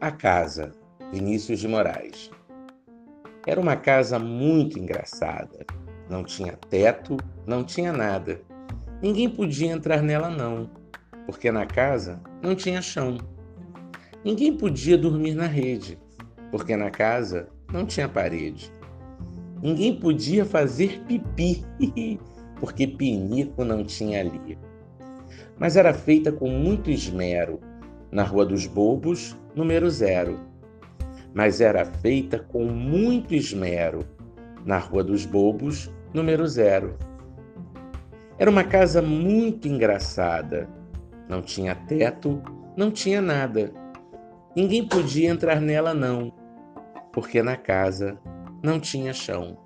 A Casa, Vinícius de Moraes. Era uma casa muito engraçada. Não tinha teto, não tinha nada. Ninguém podia entrar nela, não, porque na casa não tinha chão. Ninguém podia dormir na rede, porque na casa não tinha parede. Ninguém podia fazer pipi, porque pinico não tinha ali. Mas era feita com muito esmero na Rua dos Bobos, número zero. Mas era feita com muito esmero na Rua dos Bobos, número zero. Era uma casa muito engraçada. Não tinha teto, não tinha nada. Ninguém podia entrar nela, não, porque na casa não tinha chão.